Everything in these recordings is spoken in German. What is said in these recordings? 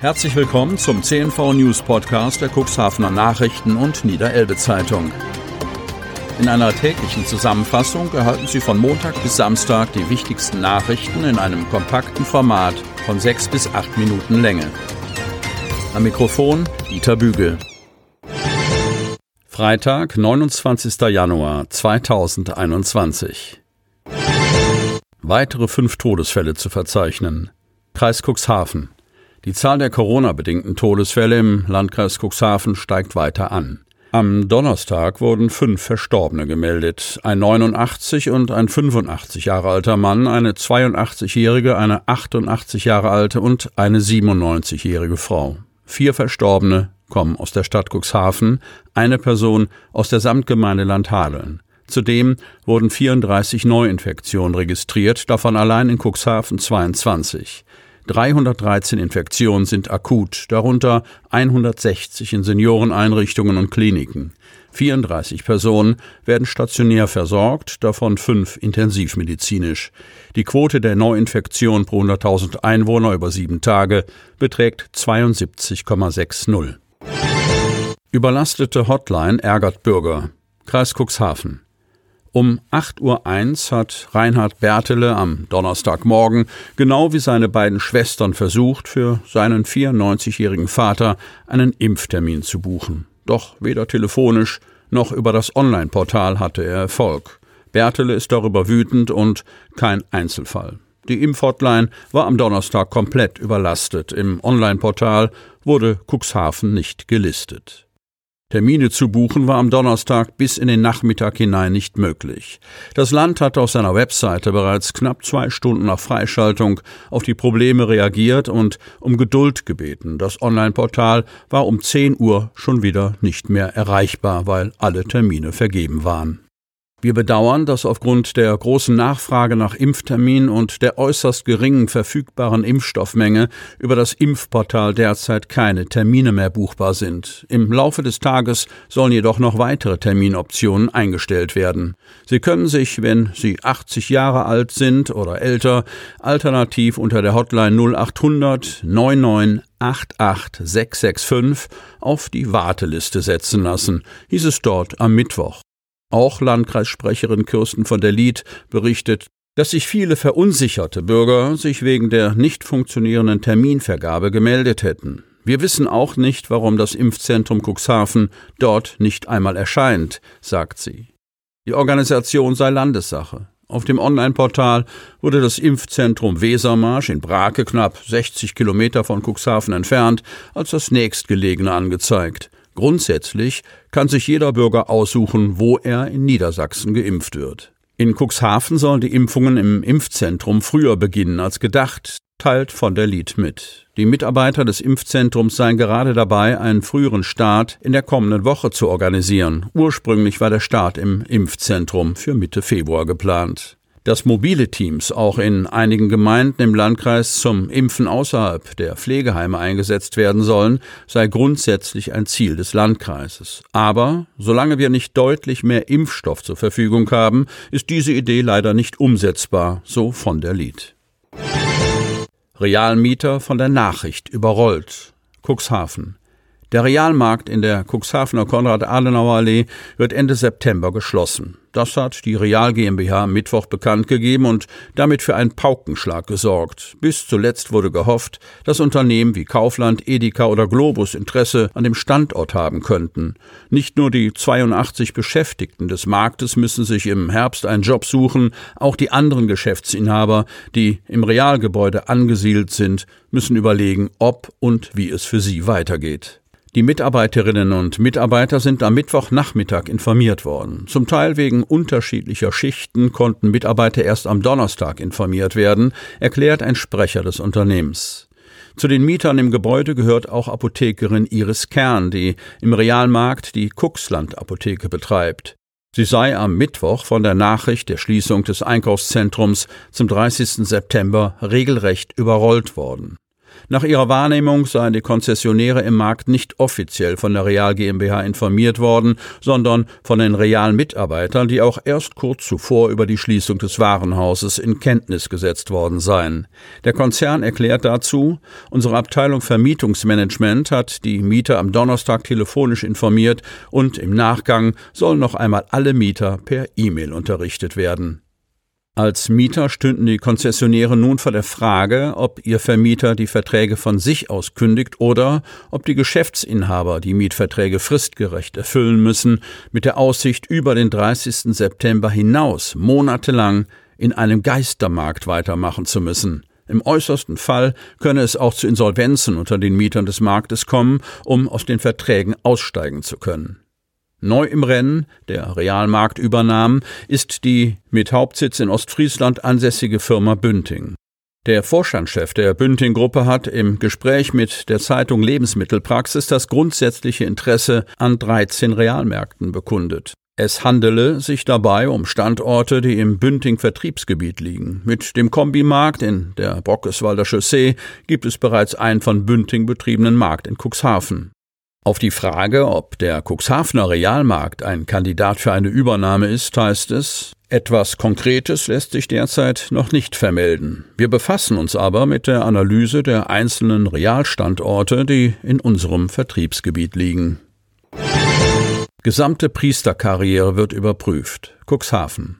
Herzlich willkommen zum CNV News Podcast der Cuxhavener Nachrichten und Niederelbe Zeitung. In einer täglichen Zusammenfassung erhalten Sie von Montag bis Samstag die wichtigsten Nachrichten in einem kompakten Format von sechs bis acht Minuten Länge. Am Mikrofon Dieter Bügel. Freitag, 29. Januar 2021. Weitere fünf Todesfälle zu verzeichnen. Kreis Cuxhaven. Die Zahl der Corona-bedingten Todesfälle im Landkreis Cuxhaven steigt weiter an. Am Donnerstag wurden fünf Verstorbene gemeldet. Ein 89 und ein 85 Jahre alter Mann, eine 82-jährige, eine 88 Jahre alte und eine 97-jährige Frau. Vier Verstorbene kommen aus der Stadt Cuxhaven, eine Person aus der Samtgemeinde Landhadeln. Zudem wurden 34 Neuinfektionen registriert, davon allein in Cuxhaven 22. 313 Infektionen sind akut, darunter 160 in Senioreneinrichtungen und Kliniken. 34 Personen werden stationär versorgt, davon fünf intensivmedizinisch. Die Quote der Neuinfektion pro 100.000 Einwohner über sieben Tage beträgt 72,60. Überlastete Hotline ärgert Bürger. Kreis Cuxhaven. Um 8.01 Uhr hat Reinhard Bertele am Donnerstagmorgen, genau wie seine beiden Schwestern, versucht, für seinen 94-jährigen Vater einen Impftermin zu buchen. Doch weder telefonisch noch über das Online-Portal hatte er Erfolg. Bertele ist darüber wütend und kein Einzelfall. Die Impfhotline war am Donnerstag komplett überlastet. Im Online-Portal wurde Cuxhaven nicht gelistet. Termine zu buchen war am Donnerstag bis in den Nachmittag hinein nicht möglich. Das Land hatte auf seiner Webseite bereits knapp zwei Stunden nach Freischaltung auf die Probleme reagiert und um Geduld gebeten. Das Online-Portal war um 10 Uhr schon wieder nicht mehr erreichbar, weil alle Termine vergeben waren. Wir bedauern, dass aufgrund der großen Nachfrage nach Impfterminen und der äußerst geringen verfügbaren Impfstoffmenge über das Impfportal derzeit keine Termine mehr buchbar sind. Im Laufe des Tages sollen jedoch noch weitere Terminoptionen eingestellt werden. Sie können sich, wenn Sie 80 Jahre alt sind oder älter, alternativ unter der Hotline 0800 99 88665 auf die Warteliste setzen lassen, hieß es dort am Mittwoch. Auch Landkreissprecherin Kirsten von der Lied berichtet, dass sich viele verunsicherte Bürger sich wegen der nicht funktionierenden Terminvergabe gemeldet hätten. Wir wissen auch nicht, warum das Impfzentrum Cuxhaven dort nicht einmal erscheint, sagt sie. Die Organisation sei Landessache. Auf dem Online-Portal wurde das Impfzentrum Wesermarsch in Brake, knapp 60 Kilometer von Cuxhaven entfernt, als das nächstgelegene angezeigt. Grundsätzlich kann sich jeder Bürger aussuchen, wo er in Niedersachsen geimpft wird. In Cuxhaven sollen die Impfungen im Impfzentrum früher beginnen als gedacht, teilt von der Lied mit. Die Mitarbeiter des Impfzentrums seien gerade dabei, einen früheren Start in der kommenden Woche zu organisieren. Ursprünglich war der Start im Impfzentrum für Mitte Februar geplant. Dass mobile Teams auch in einigen Gemeinden im Landkreis zum Impfen außerhalb der Pflegeheime eingesetzt werden sollen, sei grundsätzlich ein Ziel des Landkreises. Aber solange wir nicht deutlich mehr Impfstoff zur Verfügung haben, ist diese Idee leider nicht umsetzbar, so von der Lied. Realmieter von der Nachricht überrollt. Cuxhaven. Der Realmarkt in der Cuxhavener Konrad-Adenauer-Allee wird Ende September geschlossen. Das hat die Real GmbH am Mittwoch bekannt gegeben und damit für einen Paukenschlag gesorgt. Bis zuletzt wurde gehofft, dass Unternehmen wie Kaufland, Edeka oder Globus Interesse an dem Standort haben könnten. Nicht nur die 82 Beschäftigten des Marktes müssen sich im Herbst einen Job suchen, auch die anderen Geschäftsinhaber, die im Realgebäude angesiedelt sind, müssen überlegen, ob und wie es für sie weitergeht. Die Mitarbeiterinnen und Mitarbeiter sind am Mittwochnachmittag informiert worden. Zum Teil wegen unterschiedlicher Schichten konnten Mitarbeiter erst am Donnerstag informiert werden, erklärt ein Sprecher des Unternehmens. Zu den Mietern im Gebäude gehört auch Apothekerin Iris Kern, die im Realmarkt die Kuxland Apotheke betreibt. Sie sei am Mittwoch von der Nachricht der Schließung des Einkaufszentrums zum 30. September regelrecht überrollt worden. Nach ihrer Wahrnehmung seien die Konzessionäre im Markt nicht offiziell von der Real GmbH informiert worden, sondern von den realen Mitarbeitern, die auch erst kurz zuvor über die Schließung des Warenhauses in Kenntnis gesetzt worden seien. Der Konzern erklärt dazu, unsere Abteilung Vermietungsmanagement hat die Mieter am Donnerstag telefonisch informiert und im Nachgang sollen noch einmal alle Mieter per E-Mail unterrichtet werden. Als Mieter stünden die Konzessionäre nun vor der Frage, ob ihr Vermieter die Verträge von sich aus kündigt oder ob die Geschäftsinhaber die Mietverträge fristgerecht erfüllen müssen, mit der Aussicht, über den 30. September hinaus monatelang in einem Geistermarkt weitermachen zu müssen. Im äußersten Fall könne es auch zu Insolvenzen unter den Mietern des Marktes kommen, um aus den Verträgen aussteigen zu können. Neu im Rennen, der Realmarkt übernahm, ist die mit Hauptsitz in Ostfriesland ansässige Firma Bünding. Der Vorstandschef der Bünding-Gruppe hat im Gespräch mit der Zeitung Lebensmittelpraxis das grundsätzliche Interesse an 13 Realmärkten bekundet. Es handele sich dabei um Standorte, die im Bünding-Vertriebsgebiet liegen. Mit dem Kombimarkt in der Brockeswalder Chaussee gibt es bereits einen von Bünding betriebenen Markt in Cuxhaven. Auf die Frage, ob der Cuxhavener Realmarkt ein Kandidat für eine Übernahme ist, heißt es, etwas Konkretes lässt sich derzeit noch nicht vermelden. Wir befassen uns aber mit der Analyse der einzelnen Realstandorte, die in unserem Vertriebsgebiet liegen. Gesamte Priesterkarriere wird überprüft. Cuxhaven.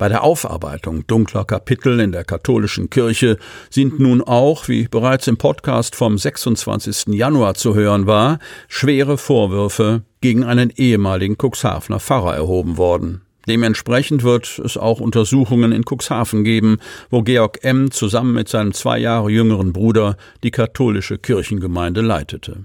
Bei der Aufarbeitung dunkler Kapitel in der katholischen Kirche sind nun auch, wie bereits im Podcast vom 26. Januar zu hören war, schwere Vorwürfe gegen einen ehemaligen Cuxhavener Pfarrer erhoben worden. Dementsprechend wird es auch Untersuchungen in Cuxhaven geben, wo Georg M. zusammen mit seinem zwei Jahre jüngeren Bruder die katholische Kirchengemeinde leitete.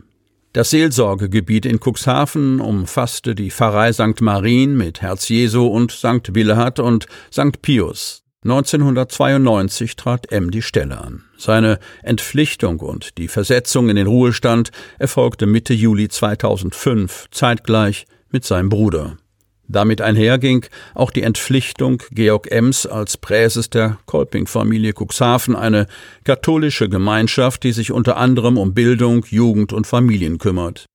Das Seelsorgegebiet in Cuxhaven umfasste die Pfarrei St. Marien mit Herz Jesu und St. Willehad und St. Pius. 1992 trat M die Stelle an. Seine Entpflichtung und die Versetzung in den Ruhestand erfolgte Mitte Juli 2005, zeitgleich mit seinem Bruder. Damit einherging auch die Entpflichtung Georg Ems als Präses der Kolping-Familie Cuxhaven, eine katholische Gemeinschaft, die sich unter anderem um Bildung, Jugend und Familien kümmert.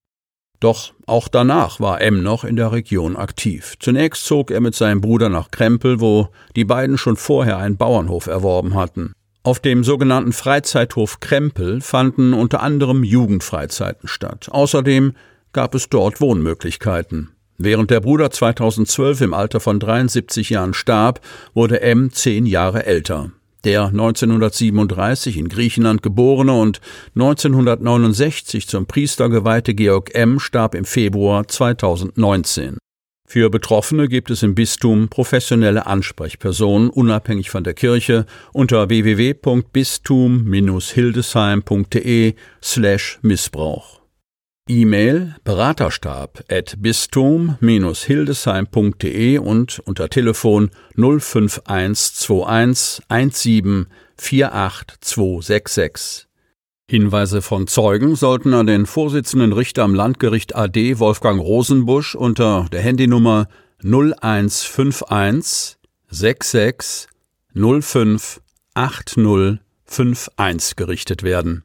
Doch auch danach war M noch in der Region aktiv. Zunächst zog er mit seinem Bruder nach Krempel, wo die beiden schon vorher einen Bauernhof erworben hatten. Auf dem sogenannten Freizeithof Krempel fanden unter anderem Jugendfreizeiten statt. Außerdem gab es dort Wohnmöglichkeiten. Während der Bruder 2012 im Alter von 73 Jahren starb, wurde M zehn Jahre älter. Der 1937 in Griechenland geborene und 1969 zum Priester geweihte Georg M. starb im Februar 2019. Für Betroffene gibt es im Bistum professionelle Ansprechpersonen unabhängig von der Kirche unter www.bistum-hildesheim.de slash Missbrauch. E-Mail beraterstab at bistum-hildesheim.de und unter Telefon 05121 17 48266. Hinweise von Zeugen sollten an den Vorsitzenden Richter am Landgericht AD Wolfgang Rosenbusch unter der Handynummer 0151 66 05 8051 gerichtet werden.